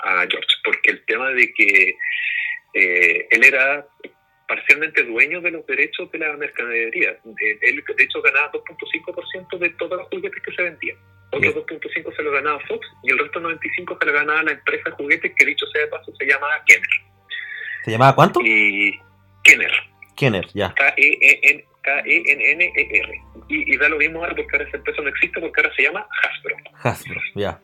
a, a George, porque el tema de que eh, él era parcialmente dueño de los derechos de la mercadería. Eh, Él, de hecho, ganaba 2.5% de todos los juguetes que se vendían. Otro Bien. 2.5% se lo ganaba Fox y el resto 95% se lo ganaba la empresa de juguetes que, dicho sea de paso, se llama Kenner. ¿Se llamaba cuánto? Y Kenner, Kenner, ya. K-E-N- K-E-N-N-E-R. Y, y da lo mismo ahora porque ahora esa empresa no existe porque ahora se llama Hasbro. Hasbro, ya.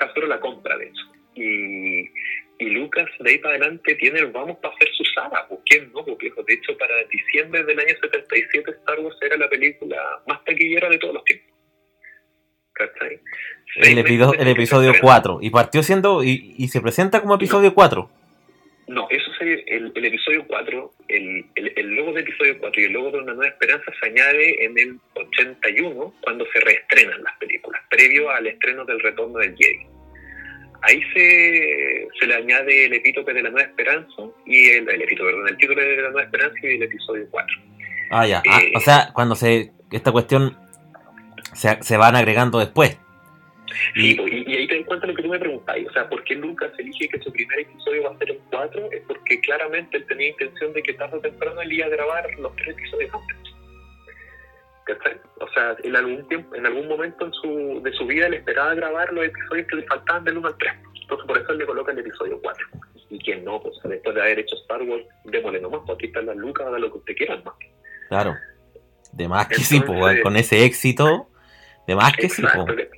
Hasbro la compra, de hecho. Y, y Lucas, de ahí para adelante, tiene el vamos para hacer su saga. ¿Por quién no? Viejo? De hecho, para diciembre del año 77, Star Wars era la película más taquillera de todos los tiempos. El, el episodio estrena. 4. Y partió siendo. Y, y se presenta como episodio 4. No, eso se, el, el episodio 4, el, el, el logo del episodio 4 y el logo de Una Nueva Esperanza se añade en el 81 cuando se reestrenan las películas, previo al estreno del Retorno del Jedi. Ahí se, se le añade el epítope de la Nueva Esperanza y el, el epítope, perdón, el título de la Nueva Esperanza y el episodio 4. Ah, ya. Ah, Eh. o sea, cuando se. Esta cuestión. Se, se van agregando después. Sí, Y, pues, y- y, ahí te das cuenta de lo que tú me preguntáis. O sea, ¿por qué Lucas elige que su primer episodio va a ser en 4? Es porque claramente él tenía intención de que tarde o temprano él iba a grabar los tres episodios antes. O sea, en algún tiempo, en algún momento en su, de su vida él esperaba grabar los episodios que le faltaban del 1 al 3. Entonces por eso él le coloca el episodio 4. Y quien no, pues después de haber hecho Star Wars, démosle nomás, pues aquí están las lucas, haga lo que usted quiera más. Claro. De más que sí, pues, con ese éxito, de más que sí, pues.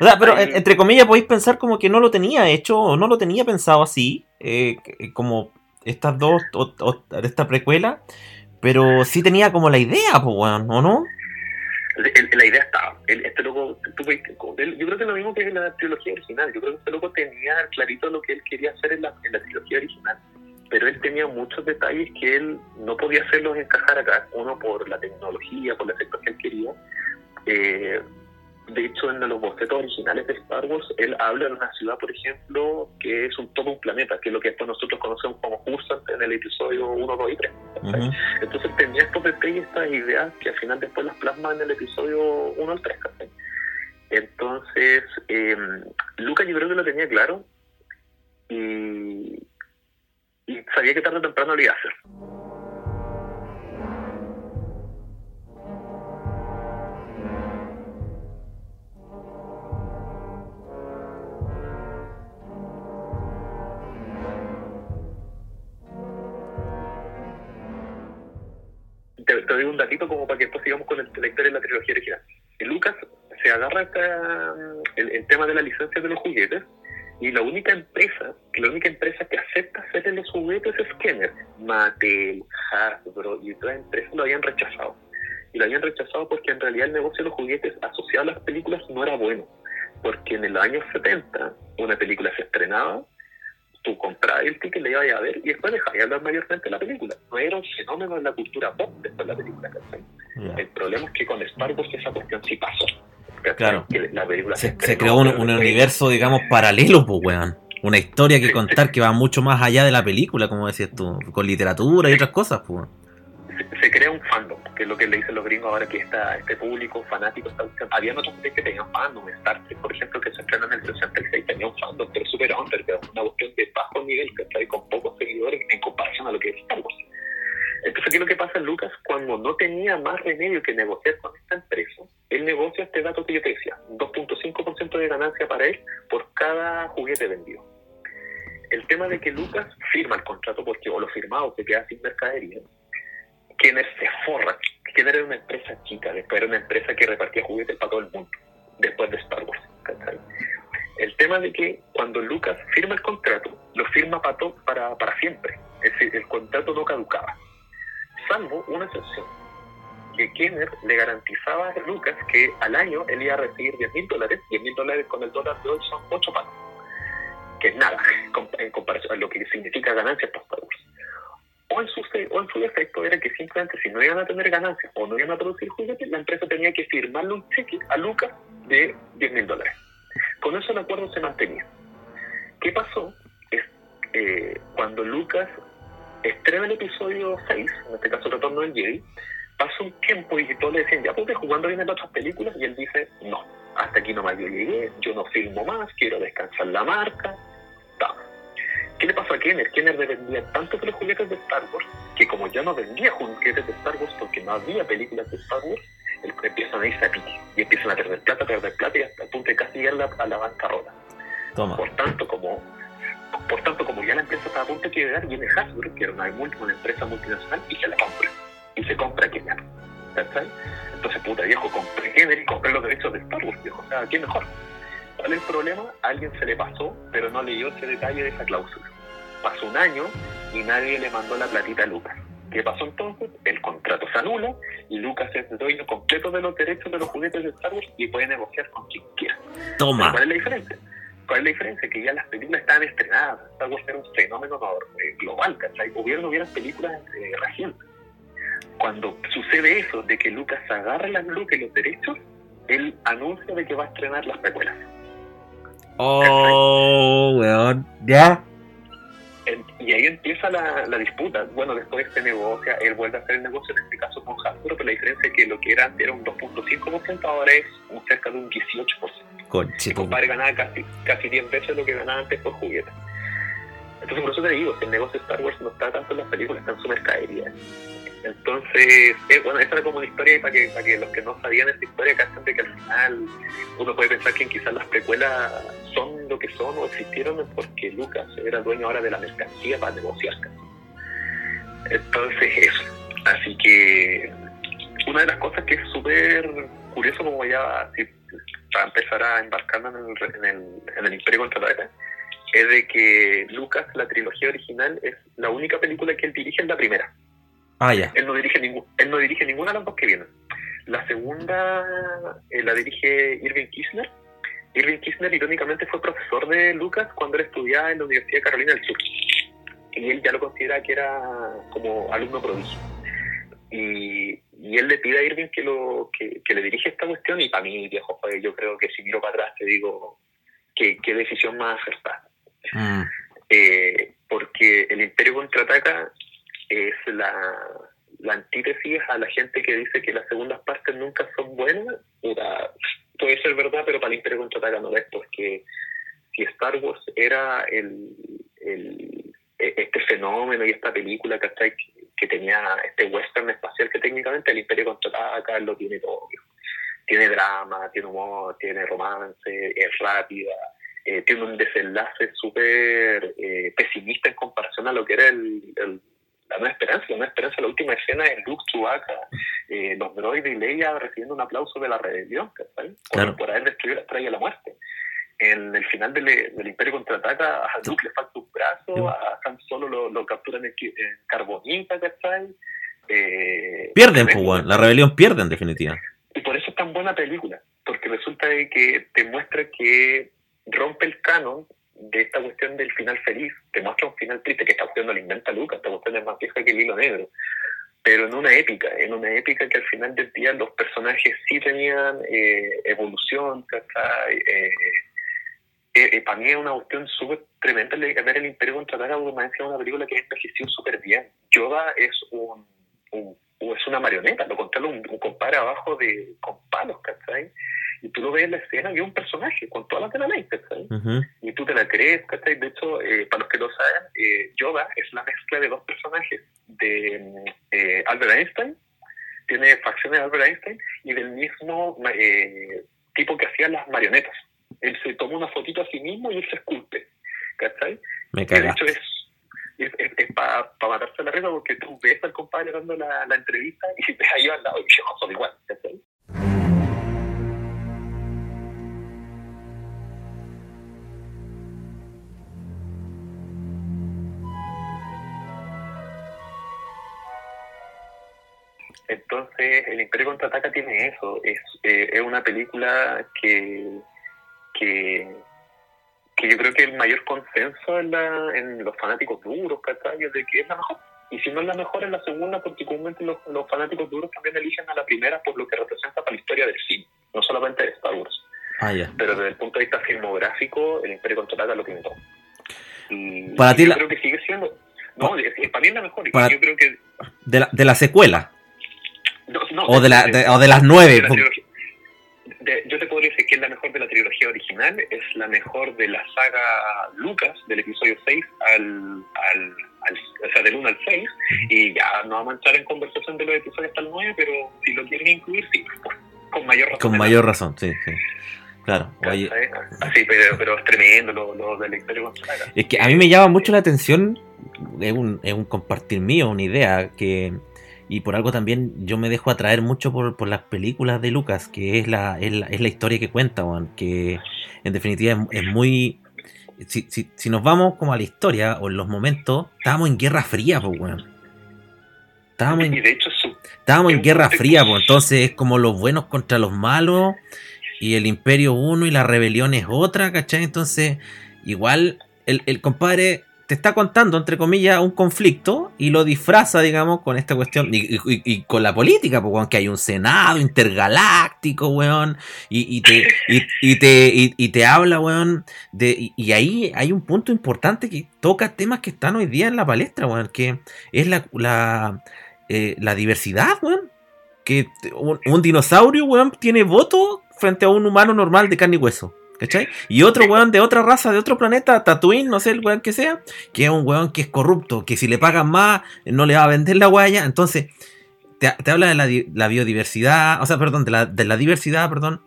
O sea, pero entre comillas podéis pensar como que no lo tenía hecho o no lo tenía pensado así, eh, como estas dos, o, esta precuela, pero sí tenía como la idea, pues, ¿o no? la idea estaba. este loco, yo creo que lo mismo que en la trilogía original. Yo creo que este loco tenía clarito lo que él quería hacer en la, en la trilogía original. Pero él tenía muchos detalles que él no podía hacerlos encajar acá. Uno por la tecnología, por la efectos que él quería. Eh, de hecho, en los bocetos originales de Star Wars, él habla de una ciudad, por ejemplo, que es un todo un planeta, que es lo que después nosotros conocemos como Coruscant en el episodio 1, 2 y 3. Entonces tenía estos detalles, estas ideas, que al final después las plasma en el episodio 1 al 3. Entonces, eh, Lucas yo creo que lo tenía claro y, y sabía que tarde o temprano lo iba a hacer. Película se, creó un, universo, digamos, paralelo, pues, weón. Una historia que contar que va mucho más allá de la película, como decías tú, con literatura y otras cosas, pues se, crea un fandom, que es lo que le dicen los gringos ahora que está este público fanático está Había otros que tenían fandom, Star Trek, por ejemplo, que se estrenó en el 66, tenía un fandom, pero super under, pero una cuestión de bajo nivel, que está ahí con pocos seguidores en comparación a lo que es Star Wars. Entonces, ¿qué es lo que pasa Lucas? Cuando no tenía más remedio que negociar con esta empresa, él negocia este dato que yo te decía, 2.5% de ganancia para él por cada juguete vendido. El tema de que Lucas firma el contrato porque o lo firmado se queda sin mercadería, Kenner se forra. Kenner era una empresa chica, después era una empresa que repartía juguetes para todo el mundo, después de Star Wars. El tema de que cuando Lucas firma el contrato, lo firma para, para, para siempre. Es decir, el contrato no caducaba. Salvo una excepción, que Kenner le garantizaba a Lucas que al año él iba a recibir 10 mil dólares, 10 mil dólares con el dólar de hoy son 8 palos, que es nada en comparación a lo que significa ganancia para Star o en, su, o en su defecto era que simplemente si no iban a tener ganancias o no iban a producir juguetes, la empresa tenía que firmarle un cheque a Lucas de 10 mil dólares. Con eso el acuerdo se mantenía. ¿Qué pasó? Es, eh, cuando Lucas estrena el episodio 6, en este caso Retorno del Jedi, pasó un tiempo y todos le decían, ya porque jugando bien en otras películas, y él dice, no, hasta aquí nomás yo llegué, yo no filmo más, quiero descansar la marca, ¿Qué le pasó a Kenner? Kenner vendía tanto de los juguetes de Star Wars que como ya no vendía juguetes de Star Wars porque no había películas de Star Wars, empiezan a irse a pique y empiezan a perder plata, perder plata y hasta el punto de casi llegar a la, bancarrota. Por tanto, como por tanto, como ya la empresa estaba a punto de quedar, viene Hasbro, que era una, una empresa multinacional, y se la compra. Y se compra Kenner. Entonces, puta viejo, compré Kenner y compré los derechos de Star Wars, viejo. O sea, ¿quién mejor? ¿Cuál es el problema? alguien se le pasó, pero no leyó ese detalle de esa cláusula. Pasó un año y nadie le mandó la platita a Lucas. ¿Qué pasó entonces? El contrato se anula y Lucas es dueño completo de los derechos de los juguetes de Star Wars y puede negociar con quien quiera. Toma. ¿Cuál es la diferencia? ¿Cuál es la diferencia? Que ya las películas estaban estrenadas. Star Wars era un fenómeno global, ¿cachai? Hubieron, hubieran películas eh, recientes. Cuando sucede eso, de que Lucas agarra las Lucas y los derechos, él anuncia de que va a estrenar las precuelas. Oh, weón. ¿Ya? Y ahí empieza la, la, disputa. Bueno, después se negocia, él vuelve a hacer el negocio, en este caso con Hasbro, pero la diferencia es que lo que era, era un 2.5%, ahora es cerca de un 18%. El compadre ganaba casi, casi 10 veces lo que ganaba antes por juguetes. Entonces, por eso te digo, el negocio de Star Wars no está tanto en las películas, está en su mercadería. Entonces, eh, bueno, esa era como una historia para que, para que los que no sabían esta historia cachen de que al final uno puede pensar que quizás las precuelas son lo que son o existieron porque Lucas era dueño ahora de la mercancía para negociar. Entonces, eso. Así que una de las cosas que es súper curioso, como ya para empezar a embarcarme en el, en el, en el Imperio Contraataca, es de que Lucas, la trilogía original, es la única película que él dirige en la primera. Ah, ya. Él no dirige, ningún, él no dirige ninguna de las dos que vienen. La segunda eh, la dirige Irving Kirchner. Irving Kirchner, irónicamente, fue profesor de Lucas cuando él estudiaba en la Universidad de Carolina del Sur. Y él ya lo considera que era como alumno prodigio. Y, y él le pide a Irving que, lo, que, que le dirige esta cuestión. Y para mí, viejo, yo creo que si miro para atrás te digo que qué decisión más acertada. Mm. Eh, porque el Imperio contraataca es la, la antítesis a la gente que dice que las segundas partes nunca son buenas. puede ser verdad, pero para el Imperio contraataca no es, porque si Star Wars era el, el este fenómeno y esta película que, que tenía este western espacial que técnicamente el Imperio contraataca lo tiene todo. Tiene drama, tiene humor, tiene romance, es rápida, eh, tiene un desenlace súper eh, pesimista en comparación a lo que era el, nueva esperanza. Nueva esperanza, la última escena es Luke Chewbacca, eh, los droides y Leia recibiendo un aplauso de la rebelión, Claro. Por, haber destruido la estrella de la muerte. En el final del, del Imperio contraataca, a Luke le falta un brazo, a Han Solo lo, lo capturan en, en carbonita, ¿cachai? Eh, pierden, pues, la rebelión pierde en definitiva. Y por eso es tan buena película, porque resulta de que te muestra que rompe el canon de esta cuestión del final feliz, te muestra un final triste que esta cuestión no le inventa Lucas, esta cuestión es más vieja que el hilo negro, pero en una épica, en una épica que al final del día los personajes sí tenían eh, evolución, eh, eh, para mí es una cuestión súper tremenda ver el Imperio Contraataca, porque me decía una película que ha envejecido súper bien. Yoda es un, es una marioneta, lo contrario, un, un compadre abajo de, con palos, ¿cachai? Y tú lo ves en la escena y es un personaje con todas las de la ley, Y tú te la crees, ¿cachai? De hecho, eh, para los que lo saben, eh, Yoda es la mezcla de dos personajes, de eh, Albert Einstein, tiene facciones de Albert Einstein, y del mismo eh, tipo que hacía las marionetas. Él se toma una fotito a sí mismo y él se esculpe, ¿cachai? Me De hecho, es es, es, para pa matarse la risa porque tú ves al compadre dando la, la entrevista y ves ahí al lado y yo son igual, Entonces, El Imperio Contraataca tiene eso. Es, eh, es una película que, que, que, yo creo que el mayor consenso en, la, en los fanáticos duros, ¿cachai? de que es la mejor. Y si no es la mejor, es la segunda, porque comúnmente los, los fanáticos duros también eligen a la primera por lo que representa para la historia del cine, no solamente de Star Wars. Ah, Pero desde el punto de vista filmográfico, El Imperio Contraataca lo pintó. Y, para ti yo la... creo que sigue siendo... No, es, para mí es la mejor. Para... Yo creo que... De la, de la secuela o, de, la, o de las nueve. yo te podría decir que es la mejor de la trilogía original, es la mejor de la saga Lucas, del episodio 6 al, al, o sea, del 1 al 6, y ya no vamos a entrar en conversación de los episodios hasta el 9, pero si lo quieren incluir, sí, con mayor razón. Con mayor razón, sí, sí. Claro, Así, pero, pero es tremendo lo, lo de la historia Es que a mí me llama mucho la atención, es un, es un compartir mío, una idea, que y por algo también yo me dejo atraer mucho por, por las películas de Lucas, que es la, es la, es la historia que cuenta, Juan, que en definitiva es, muy... Si, si, si, nos vamos como a la historia o en los momentos, estábamos en Guerra Fría, pues, weón. Estábamos en, estábamos en Guerra Fría, pues, entonces es como los buenos contra los malos y el Imperio uno y la rebelión es otra, ¿cachai? Entonces, igual el, el compadre te está contando, entre comillas, un conflicto y lo disfraza, digamos, con esta cuestión y, con la política, porque que hay un Senado intergaláctico, weón, y, te, y, te, y, te habla, weón, de, y, ahí hay un punto importante que toca temas que están hoy día en la palestra, weón, que es la, la, eh, la diversidad, weón. Que un, dinosaurio, weón, tiene voto frente a un humano normal de carne y hueso. ¿Cachai? Y otro weón de otra raza, de otro planeta, Tatooine, no sé el weón que sea, que es un weón que es corrupto, que si le pagan más, no le va a vender la guaya. Entonces, te, habla de la, biodiversidad, o sea, perdón, de la, diversidad, perdón,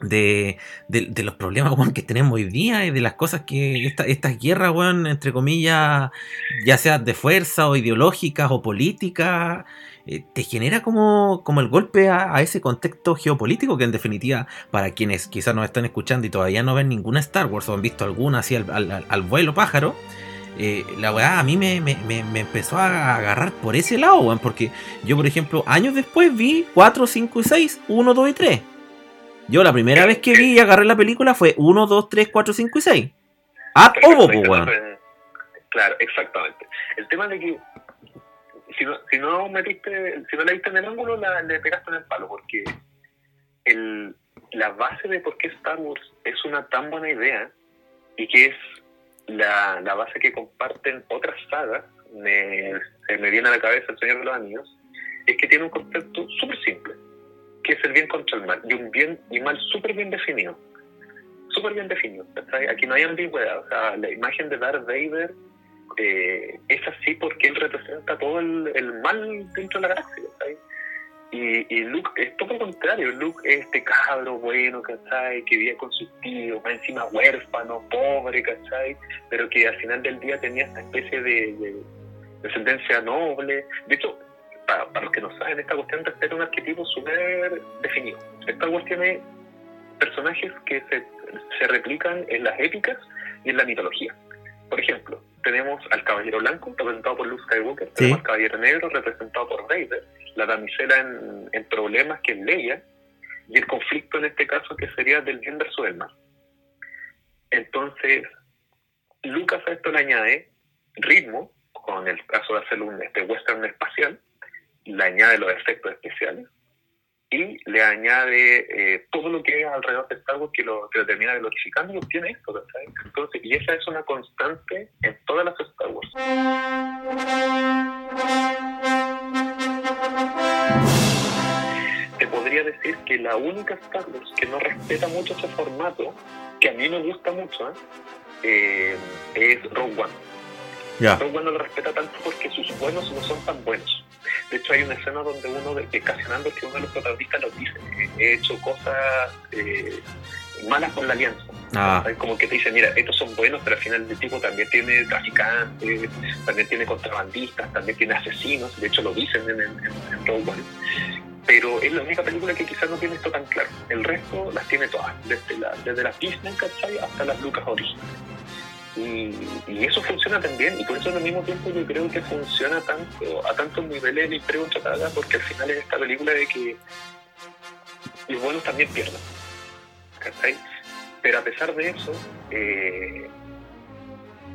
de, de, los problemas que tenemos hoy día y de las cosas que esta, estas guerras, weón, entre comillas, ya sea de fuerza o ideológicas o políticas, eh, te genera como, como el golpe a, ese contexto geopolítico que en definitiva, para quienes quizás nos están escuchando y todavía no ven ninguna Star Wars o han visto alguna así al, vuelo pájaro, eh, la weá a mí me, empezó a agarrar por ese lado, weón, porque yo, por ejemplo, años después vi 4, 5 y 6, 1, 2 y 3. Yo la primera vez que vi y agarré la película fue 1, 2, 3, 4, 5 y 6. Ah, ovo, weón. Claro, exactamente. El tema de que si no, si no metiste, si no le diste en el ángulo, la, le pegaste en el palo, porque el, la base de por qué Star Wars es una tan buena idea y que es la, la base que comparten otras sagas, me, se me viene a la cabeza el Señor de los Anillos, es que tiene un concepto súper simple, que es el bien contra el mal, y un bien y mal súper bien definido. Súper bien definido. Aquí no hay ambigüedad. O sea, la imagen de Darth Vader eh, es así porque él representa todo el, mal dentro de la galaxia, Y, y, Luke es todo lo contrario, Luke es este cabro bueno, ¿cachai? Que vivía con sus tíos, más encima huérfano, pobre, ¿cachai? Pero que al final del día tenía esta especie de, descendencia noble. De hecho, para, los que no saben, esta cuestión respeta un arquetipo súper definido. Esta Wars tiene personajes que se, se replican en las épicas y en la mitología. Por ejemplo, tenemos al Caballero Blanco, representado por Luke Skywalker, tenemos al Caballero Negro, representado por Vader, la damisela en, problemas, que es Leia, y el conflicto en este caso que sería del bien versus el mal. Entonces, Lucas a esto le añade ritmo, con el caso de hacer un este western espacial, le añade los efectos especiales, y le añade eh, todo lo que es alrededor de Star Wars que lo, que lo termina glorificando y obtiene esto, Entonces, y esa es una constante en todas las Star Wars. Te podría decir que la única Star Wars que no respeta mucho ese formato, que a mí me gusta mucho, ¿eh? Eh, es Rogue One. Rogue One no lo respeta tanto porque sus buenos no son tan buenos de hecho, hay una escena donde uno, de, casionando que uno de los protagonistas lo dice, he hecho cosas eh, malas con la alianza. Ah. Como que te dice, mira, estos son buenos, pero al final el tipo también tiene traficantes, también tiene contrabandistas, también tiene asesinos, de hecho lo dicen en, en, Rogue One. Pero es la única película que quizás no tiene esto tan claro. El resto las tiene todas, desde, la, desde las Disney, Hasta las Lucas originales. Y, eso funciona también, y por eso al mismo tiempo yo creo que funciona tanto a tantos niveles el Imperio Contraataca, porque al final es esta película de que los buenos también pierden. Pero a pesar de eso, eh,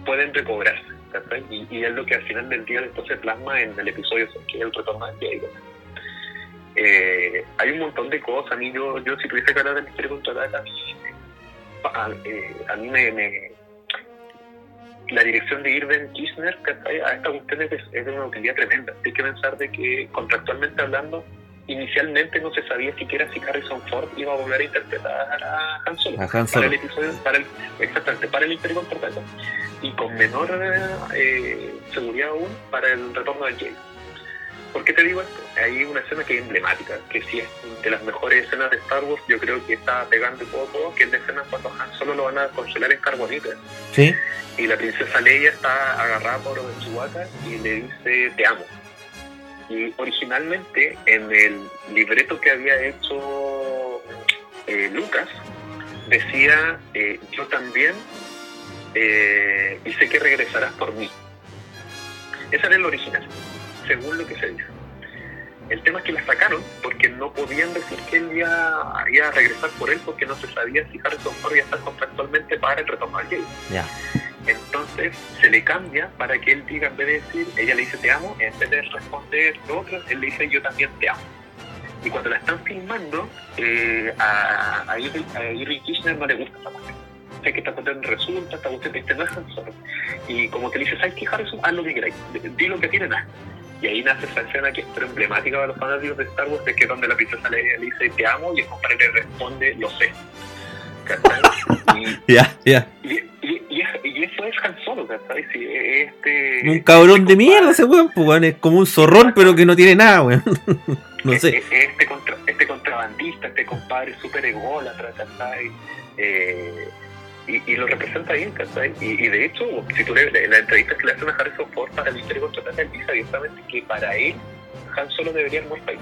pueden recobrarse. Y, es lo que al final del día después plasma en el episodio que es el retorno de eh, hay un montón de cosas. A mí, yo, yo si tuviese que hablar del Imperio Contraataca, a mí, eh, a mí me la dirección de Irving Kirchner a esta cuestión es, de una utilidad tremenda. Hay que pensar de que contractualmente hablando, inicialmente no se sabía siquiera si Harrison Ford iba a volver a interpretar a Han Solo, para el episodio, para el, exactamente, para el Imperio Contraataca y con menor eh, seguridad aún para el retorno del Jay. ¿Por qué te digo esto? Hay una escena que es emblemática, que sí es de las mejores escenas de Star Wars, yo creo que está pegando un poco, que es la escena cuando Han Solo lo van a congelar en carbonita. Sí y la princesa Leia está agarrada por Chewbacca y le dice te amo. Y originalmente en el libreto que había hecho eh, Lucas decía eh, yo también eh, y sé que regresarás por mí. Ese era el original, según lo que se dice. El tema es que la sacaron porque no podían decir que él iba, a regresar por él porque no se sabía si Harrison Ford iba a estar contractualmente para el retorno al Ya. Entonces se le cambia para que él diga, en vez de decir, ella le dice te amo, en vez de responder lo otro, él le dice yo también te amo. Y cuando la están filmando, eh, a, a, Irving, Kirchner no le gusta esa cuestión. O sea, que esta cuestión resulta, esta cuestión este no es solo. Y como que le dice, ¿sabes qué, Harrison? Haz lo que queráis, di lo que tiene nada. Y ahí nace esa escena que es emblemática de los fanáticos de Star Wars, de que es donde la princesa le, dice te amo y el compadre le responde lo sé. Y, ya, ya. Y, eso es Han Solo, ¿cachai? este, un cabrón de mierda ese weón, pues es como un zorrón pero que no tiene nada, weón. no sé. Este, contra, este contrabandista, este compadre súper ególatra, ¿cachai? Eh, y, lo representa bien, ¿cachai? Y, y, de hecho, si tú lees la entrevista que le hace a Harrison Ford para el Imperio Contraataca, él dice abiertamente que para él Han Solo debería muerto ahí.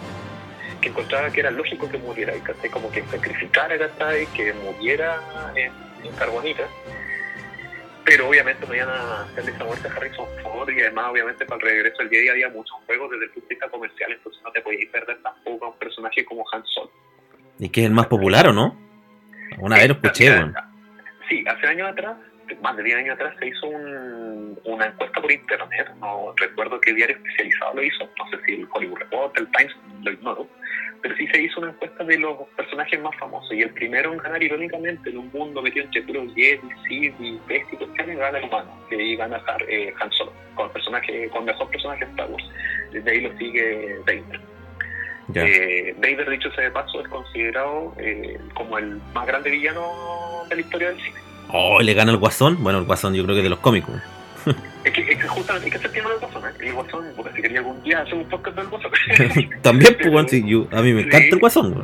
Que encontraba que era lógico que muriera ¿cachai? Como que sacrificara, ¿cachai? Que muriera en, en Carbonita. Pero obviamente no iban a hacerle esa muerte a Harrison Ford y además obviamente para el regreso del día había muchos juegos desde el punto de vista comercial, entonces no te podías perder tampoco a un personaje como Han Solo. ¿Y que es el más popular o no? Una vez lo escuché, Sí, hace años atrás, más de 10 años atrás, se hizo un, una encuesta por internet. No recuerdo qué diario especializado lo hizo. No sé si el Hollywood Reporter, el Times, lo ignoro. Pero sí se hizo una encuesta de los personajes más famosos. Y el primero en ganar, irónicamente, en un mundo metido entre puros Jedi, Sith y Bestia, que gana el humano, que ahí gana eh, Han Solo, con, personaje, con mejor personaje de Star. Desde ahí lo sigue Vader. Eh, Vader, dicho sea de paso, es considerado eh, como el más grande villano de la historia del cine. Oh, ¿le gana el Guasón? Bueno, el Guasón yo creo que es de los cómicos. es, que, es que justamente, es que se tiene el Guasón, ¿eh? El Guasón, porque si quería algún día hacer un podcast del Guasón. También, pues, a mí me encanta el Guasón.